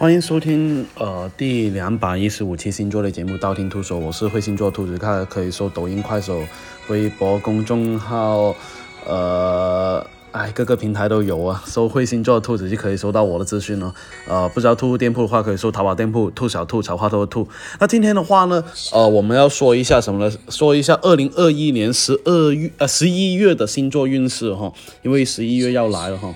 欢迎收听呃第两百一十五期星座类节目《道听途说》，我是会星座兔子，看可以搜抖音、快手、微博公众号，呃，哎，各个平台都有啊，搜会星座兔子就可以收到我的资讯了。呃，不知道兔兔店铺的话，可以搜淘宝店铺“兔小兔草花兔的兔”。那今天的话呢，呃，我们要说一下什么呢？说一下二零二一年十二月呃十一月的星座运势哈，因为十一月要来了哈。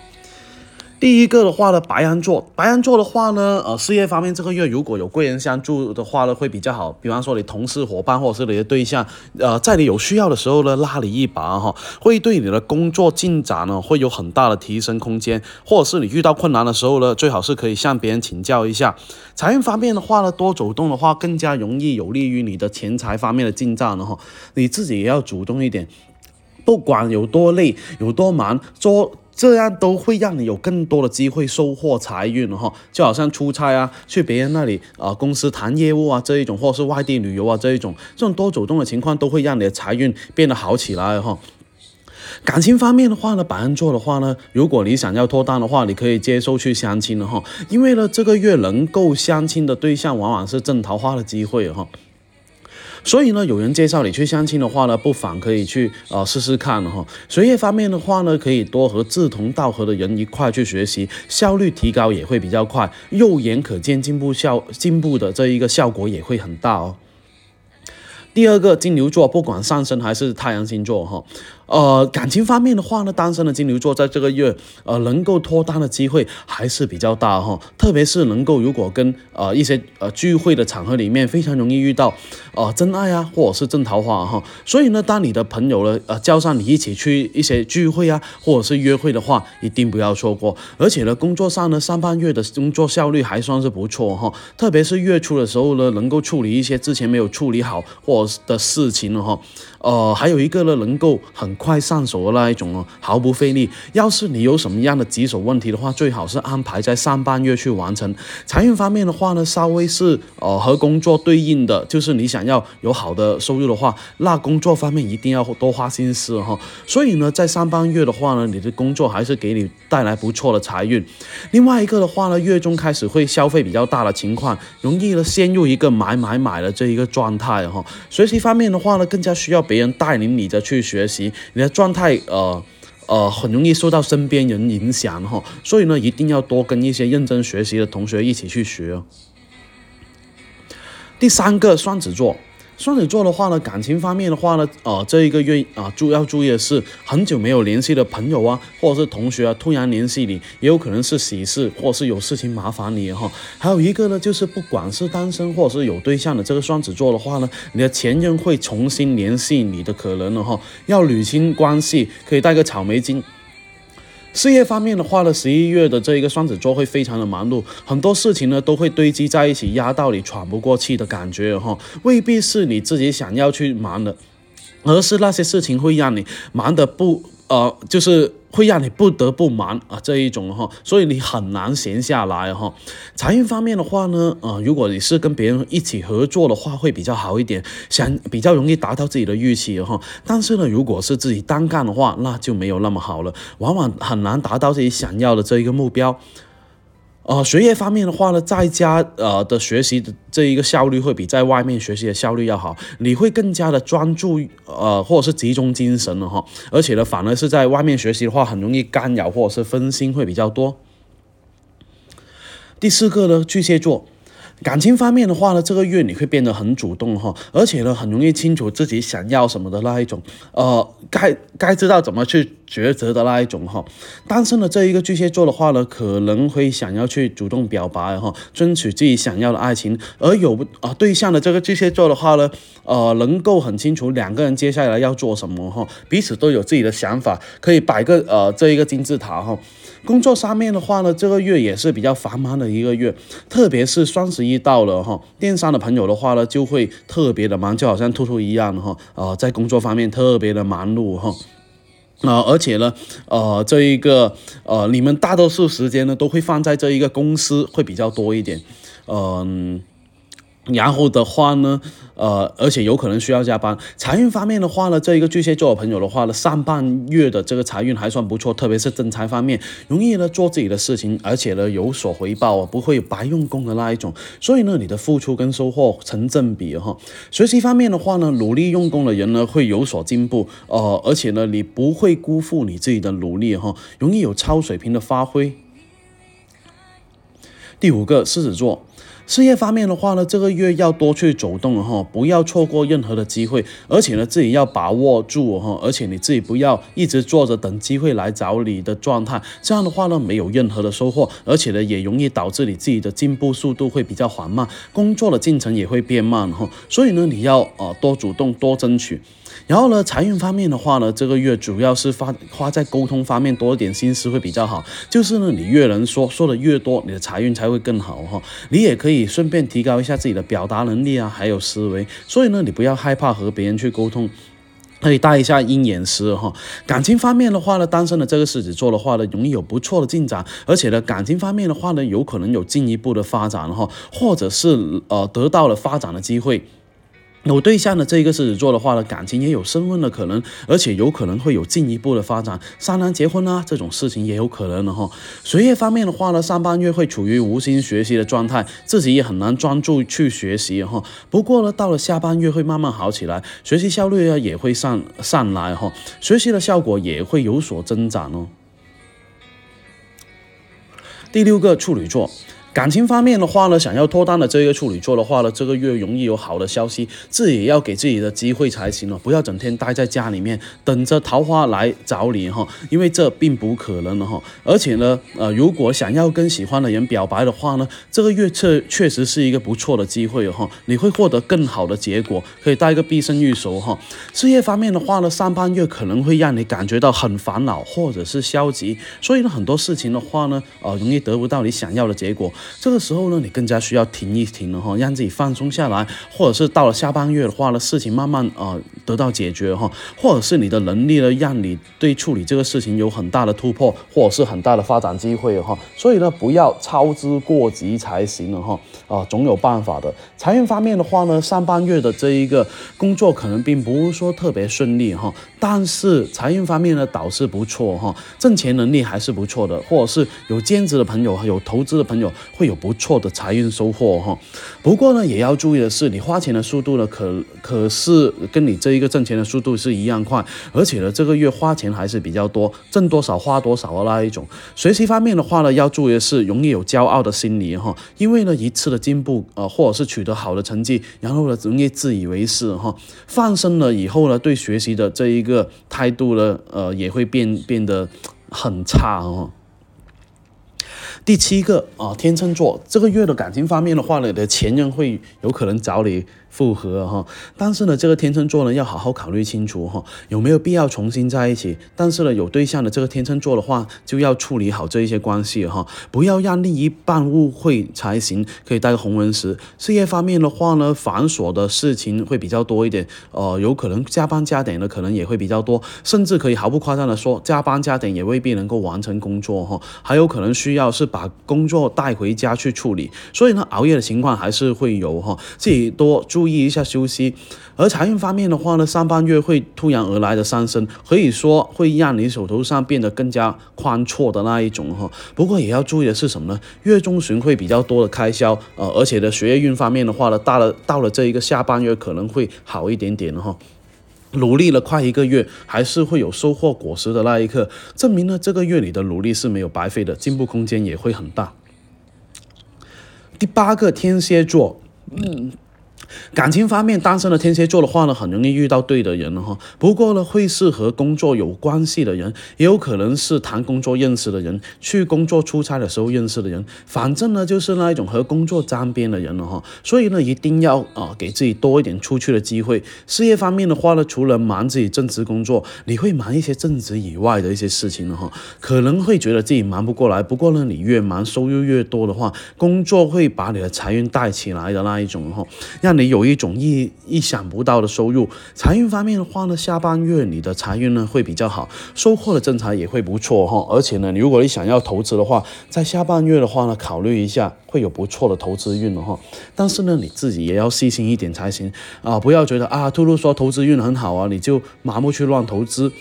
第一个的话呢，白羊座，白羊座的话呢，呃，事业方面这个月如果有贵人相助的话呢，会比较好。比方说你同事、伙伴或者是你的对象，呃，在你有需要的时候呢，拉你一把哈，会对你的工作进展呢，会有很大的提升空间。或者是你遇到困难的时候呢，最好是可以向别人请教一下。财运方面的话呢，多走动的话，更加容易有利于你的钱财方面的进账的哈。你自己也要主动一点，不管有多累、有多忙，做。这样都会让你有更多的机会收获财运哈，就好像出差啊，去别人那里啊公司谈业务啊这一种，或是外地旅游啊这一种，这种多主动的情况都会让你的财运变得好起来哈。感情方面的话呢，白羊座的话呢，如果你想要脱单的话，你可以接受去相亲的哈，因为呢这个月能够相亲的对象往往是正桃花的机会哈。所以呢，有人介绍你去相亲的话呢，不妨可以去呃试试看哈。学业方面的话呢，可以多和志同道合的人一块去学习，效率提高也会比较快，肉眼可见进步效进步的这一个效果也会很大哦。第二个金牛座，不管上升还是太阳星座哈，呃，感情方面的话呢，单身的金牛座在这个月，呃，能够脱单的机会还是比较大哈，特别是能够如果跟呃一些呃聚会的场合里面，非常容易遇到呃真爱啊，或者是正桃花哈，所以呢，当你的朋友呢，呃，叫上你一起去一些聚会啊，或者是约会的话，一定不要错过。而且呢，工作上呢，上半月的工作效率还算是不错哈，特别是月初的时候呢，能够处理一些之前没有处理好或。的事情了哈，呃，还有一个呢，能够很快上手的那一种哦，毫不费力。要是你有什么样的棘手问题的话，最好是安排在上半月去完成。财运方面的话呢，稍微是呃和工作对应的，就是你想要有好的收入的话，那工作方面一定要多花心思哈。所以呢，在上半月的话呢，你的工作还是给你带来不错的财运。另外一个的话呢，月中开始会消费比较大的情况，容易呢陷入一个买买买的这一个状态哈。学习方面的话呢，更加需要别人带领你的去学习，你的状态呃呃很容易受到身边人影响哈，所以呢一定要多跟一些认真学习的同学一起去学。第三个双子座。双子座的话呢，感情方面的话呢，呃，这一个月啊，注要注意的是，很久没有联系的朋友啊，或者是同学啊，突然联系你，也有可能是喜事，或是有事情麻烦你哈。还有一个呢，就是不管是单身或者是有对象的这个双子座的话呢，你的前任会重新联系你的可能了哈。要捋清关系，可以带个草莓金。事业方面的话呢，十一月的这一个双子座会非常的忙碌，很多事情呢都会堆积在一起，压到你喘不过气的感觉哈，未必是你自己想要去忙的，而是那些事情会让你忙得不呃，就是。会让你不得不忙啊这一种哈，所以你很难闲下来哈。财运方面的话呢，呃，如果你是跟别人一起合作的话，会比较好一点，想比较容易达到自己的预期哈。但是呢，如果是自己单干的话，那就没有那么好了，往往很难达到自己想要的这一个目标。呃，学业方面的话呢，在家呃的学习的这一个效率会比在外面学习的效率要好，你会更加的专注，呃，或者是集中精神了哈。而且呢，反而是在外面学习的话，很容易干扰或者是分心会比较多。第四个呢，巨蟹座。感情方面的话呢，这个月你会变得很主动哈，而且呢，很容易清楚自己想要什么的那一种，呃，该该知道怎么去抉择的那一种哈。单身的这一个巨蟹座的话呢，可能会想要去主动表白哈，争取自己想要的爱情；而有啊对象的这个巨蟹座的话呢，呃，能够很清楚两个人接下来要做什么哈，彼此都有自己的想法，可以摆个呃这一个金字塔哈。工作上面的话呢，这个月也是比较繁忙的一个月，特别是双十一到了哈，电商的朋友的话呢，就会特别的忙，就好像兔兔一样哈，呃，在工作方面特别的忙碌哈，啊，而且呢，呃，这一个呃，你们大多数时间呢都会放在这一个公司会比较多一点，嗯。然后的话呢，呃，而且有可能需要加班。财运方面的话呢，这一个巨蟹座的朋友的话呢，上半月的这个财运还算不错，特别是正财方面，容易呢做自己的事情，而且呢有所回报啊，不会白用功的那一种。所以呢，你的付出跟收获成正比哈。学习方面的话呢，努力用功的人呢会有所进步，呃，而且呢，你不会辜负你自己的努力哈，容易有超水平的发挥。第五个，狮子座。事业方面的话呢，这个月要多去走动哈，不要错过任何的机会，而且呢，自己要把握住哈，而且你自己不要一直坐着等机会来找你的状态，这样的话呢，没有任何的收获，而且呢，也容易导致你自己的进步速度会比较缓慢，工作的进程也会变慢哈，所以呢，你要呃多主动多争取。然后呢，财运方面的话呢，这个月主要是花花在沟通方面多一点心思会比较好。就是呢，你越能说，说的越多，你的财运才会更好哈。你也可以顺便提高一下自己的表达能力啊，还有思维。所以呢，你不要害怕和别人去沟通，可以带一下鹰眼师哈。感情方面的话呢，单身的这个狮子座的话呢，容易有不错的进展，而且呢，感情方面的话呢，有可能有进一步的发展哈，或者是呃得到了发展的机会。有对象的这一个狮子座的话呢，感情也有升温的可能，而且有可能会有进一步的发展，商量结婚啊这种事情也有可能的哈。学业方面的话呢，上半月会处于无心学习的状态，自己也很难专注去学习哈。不过呢，到了下半月会慢慢好起来，学习效率啊也会上上来哈，学习的效果也会有所增长哦。第六个处女座。感情方面的话呢，想要脱单的这个处女座的话呢，这个月容易有好的消息，自己要给自己的机会才行了，不要整天待在家里面等着桃花来找你哈，因为这并不可能的哈。而且呢，呃，如果想要跟喜欢的人表白的话呢，这个月确确实是一个不错的机会哈，你会获得更好的结果，可以带一个必胜玉手哈。事业方面的话呢，上半月可能会让你感觉到很烦恼或者是消极，所以呢，很多事情的话呢，呃，容易得不到你想要的结果。这个时候呢，你更加需要停一停了哈，让自己放松下来，或者是到了下半月的话呢，事情慢慢啊得到解决哈，或者是你的能力呢，让你对处理这个事情有很大的突破，或者是很大的发展机会哈，所以呢，不要操之过急才行了哈，啊，总有办法的。财运方面的话呢，上半月的这一个工作可能并不是说特别顺利哈，但是财运方面呢倒是不错哈，挣钱能力还是不错的，或者是有兼职的朋友，有投资的朋友会。有不错的财运收获哈，不过呢，也要注意的是，你花钱的速度呢，可可是跟你这一个挣钱的速度是一样快，而且呢，这个月花钱还是比较多，挣多少花多少的那一种。学习方面的话呢，要注意的是，容易有骄傲的心理哈，因为呢，一次的进步呃，或者是取得好的成绩，然后呢，容易自以为是哈，放生了以后呢，对学习的这一个态度呢，呃，也会变变得很差哦。第七个啊，天秤座这个月的感情方面的话呢，你的前任会有可能找你。复合哈，但是呢，这个天秤座呢要好好考虑清楚哈，有没有必要重新在一起？但是呢，有对象的这个天秤座的话，就要处理好这一些关系哈，不要让另一半误会才行。可以带个红纹石。事业方面的话呢，繁琐的事情会比较多一点，呃，有可能加班加点的可能也会比较多，甚至可以毫不夸张的说，加班加点也未必能够完成工作哈，还有可能需要是把工作带回家去处理，所以呢，熬夜的情况还是会有哈，自己多注。注意一下休息，而财运方面的话呢，上半月会突然而来的上升，可以说会让你手头上变得更加宽绰的那一种哈。不过也要注意的是什么呢？月中旬会比较多的开销，呃，而且的学业运方面的话呢，到了到了这一个下半月可能会好一点点哈。努力了快一个月，还是会有收获果实的那一刻，证明呢这个月你的努力是没有白费的，进步空间也会很大。第八个天蝎座，嗯。感情方面，单身的天蝎座的话呢，很容易遇到对的人了哈。不过呢，会是和工作有关系的人，也有可能是谈工作认识的人，去工作出差的时候认识的人。反正呢，就是那一种和工作沾边的人了哈。所以呢，一定要啊，给自己多一点出去的机会。事业方面的话呢，除了忙自己正职工作，你会忙一些正职以外的一些事情了哈。可能会觉得自己忙不过来。不过呢，你越忙，收入越多的话，工作会把你的财运带起来的那一种哈，让。你有一种意意想不到的收入。财运方面的话呢，下半月你的财运呢会比较好，收获的正财也会不错哈。而且呢，如果你想要投资的话，在下半月的话呢，考虑一下会有不错的投资运了哈。但是呢，你自己也要细心一点才行啊，不要觉得啊，兔兔说投资运很好啊，你就盲目去乱投资。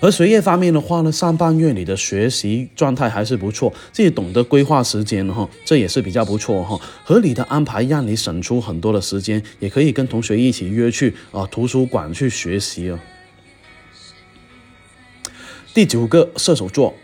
而学业方面的话呢，上半月你的学习状态还是不错，自己懂得规划时间哈，这也是比较不错哈。合理的安排让你省出很多的时间，也可以跟同学一起约去啊图书馆去学习哦。第九个射手座。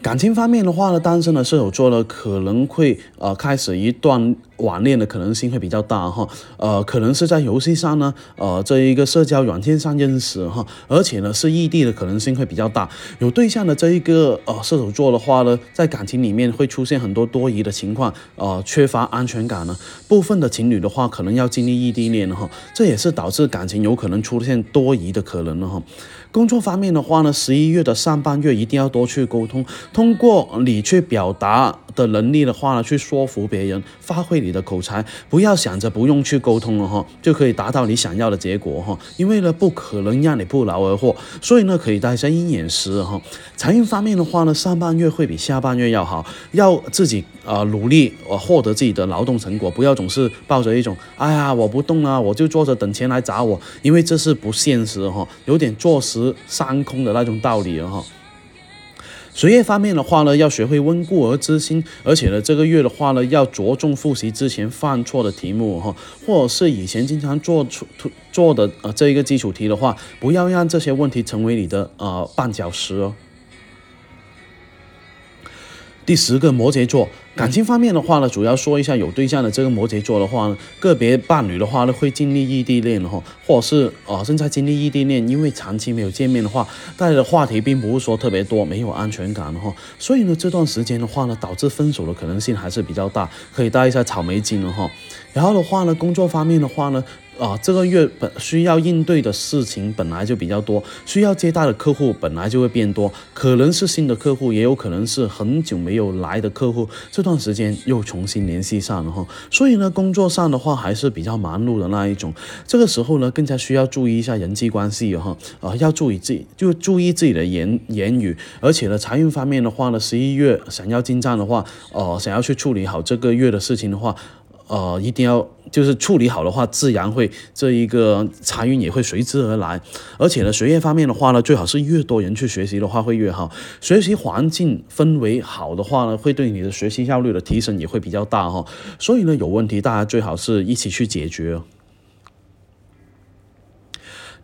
感情方面的话呢，单身的射手座呢，可能会呃开始一段网恋的可能性会比较大哈，呃，可能是在游戏上呢，呃，这一个社交软件上认识哈，而且呢是异地的可能性会比较大。有对象的这一个呃射手座的话呢，在感情里面会出现很多多疑的情况，呃，缺乏安全感呢。部分的情侣的话，可能要经历异地恋哈，这也是导致感情有可能出现多疑的可能了哈。工作方面的话呢，十一月的上半月一定要多去沟通，通过你去表达的能力的话呢，去说服别人，发挥你你的口才，不要想着不用去沟通了哈，就可以达到你想要的结果哈。因为呢，不可能让你不劳而获，所以呢，可以带一下鹰眼石哈。财运方面的话呢，上半月会比下半月要好，要自己呃努力呃获得自己的劳动成果，不要总是抱着一种哎呀我不动啊，我就坐着等钱来砸我，因为这是不现实哈，有点坐实。三空的那种道理哈。学业方面的话呢，要学会温故而知新，而且呢，这个月的话呢，要着重复习之前犯错的题目哈，或者是以前经常做出做的呃这一个基础题的话，不要让这些问题成为你的呃绊脚石哦。第十个摩羯座。感情方面的话呢，主要说一下有对象的这个摩羯座的话呢，个别伴侣的话呢会经历异地恋哈，或者是啊正在经历异地恋，因为长期没有见面的话，带来的话题并不是说特别多，没有安全感哈，所以呢这段时间的话呢，导致分手的可能性还是比较大，可以带一下草莓金了哈。然后的话呢，工作方面的话呢。啊，这个月本需要应对的事情本来就比较多，需要接待的客户本来就会变多，可能是新的客户，也有可能是很久没有来的客户，这段时间又重新联系上了哈。所以呢，工作上的话还是比较忙碌的那一种。这个时候呢，更加需要注意一下人际关系哈，啊，要注意自己，就注意自己的言言语。而且呢，财运方面的话呢，十一月想要进账的话，呃，想要去处理好这个月的事情的话。呃，一定要就是处理好的话，自然会这一个财运也会随之而来。而且呢，学业方面的话呢，最好是越多人去学习的话会越好。学习环境氛围好的话呢，会对你的学习效率的提升也会比较大哈。所以呢，有问题大家最好是一起去解决。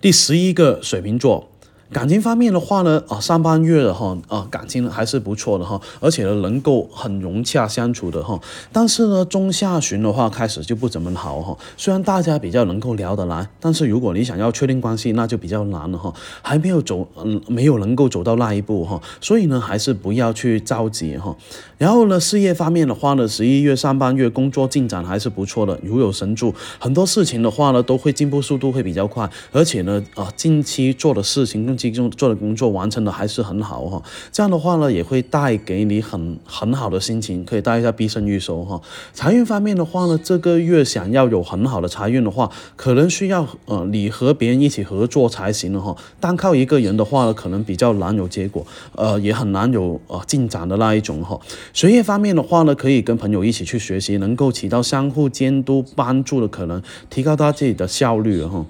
第十一个水瓶座。感情方面的话呢，啊，上半月的哈，啊，感情还是不错的哈，而且呢，能够很融洽相处的哈。但是呢，中下旬的话开始就不怎么好哈。虽然大家比较能够聊得来，但是如果你想要确定关系，那就比较难了哈。还没有走，嗯，没有能够走到那一步哈。所以呢，还是不要去着急哈。然后呢，事业方面的话呢，十一月上半月工作进展还是不错的，如有神助，很多事情的话呢，都会进步速度会比较快，而且呢，啊，近期做的事情。集中做的工作完成的还是很好哈，这样的话呢，也会带给你很很好的心情，可以带一下必胜预收哈。财运方面的话呢，这个月想要有很好的财运的话，可能需要呃你和别人一起合作才行了哈。单靠一个人的话呢，可能比较难有结果，呃，也很难有呃进展的那一种哈。学业方面的话呢，可以跟朋友一起去学习，能够起到相互监督帮助的可能，提高他自己的效率哈。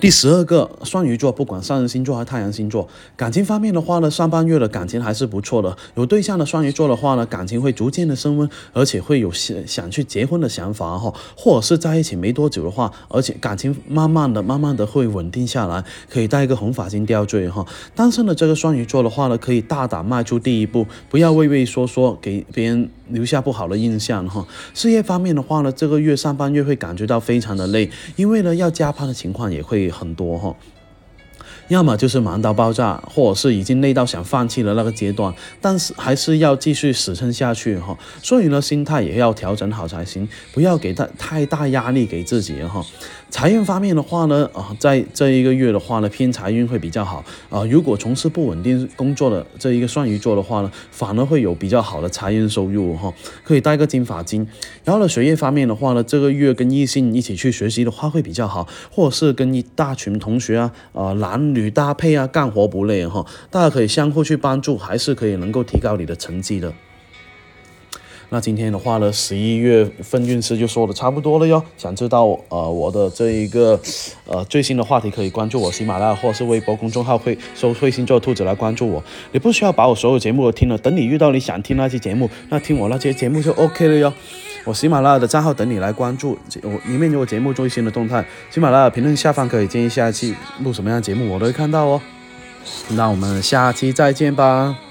第十二个双鱼座，不管上升星座还是太阳星座，感情方面的话呢，上半月的感情还是不错的。有对象的双鱼座的话呢，感情会逐渐的升温，而且会有想想去结婚的想法哈，或者是在一起没多久的话，而且感情慢慢的、慢慢的会稳定下来，可以带一个红发巾吊坠哈。单身的这个双鱼座的话呢，可以大胆迈出第一步，不要畏畏缩缩，给别人留下不好的印象哈。事业方面的话呢，这个月上半月会感觉到非常的累，因为呢要加班的情况也会。很多哈。要么就是忙到爆炸，或者是已经累到想放弃的那个阶段，但是还是要继续死撑下去哈。所以呢，心态也要调整好才行，不要给他太大压力给自己哈。财运方面的话呢，啊，在这一个月的话呢，偏财运会比较好啊。如果从事不稳定工作的这一个双鱼座的话呢，反而会有比较好的财运收入哈。可以带个金发金。然后呢，学业方面的话呢，这个月跟异性一起去学习的话会比较好，或者是跟一大群同学啊，啊，男女搭配啊，干活不累哈。大家可以相互去帮助，还是可以能够提高你的成绩的。那今天的话呢，十一月份运势就说的差不多了哟。想知道呃我的这一个呃最新的话题，可以关注我喜马拉雅或是微博公众号，会搜“会星座兔子”来关注我。你不需要把我所有节目都听了，等你遇到你想听那些节目，那听我那些节目就 OK 了哟。我喜马拉雅的账号等你来关注，我里面有我节目最新的动态。喜马拉雅评论下方可以建议下一期录什么样的节目，我都会看到哦。那我们下期再见吧。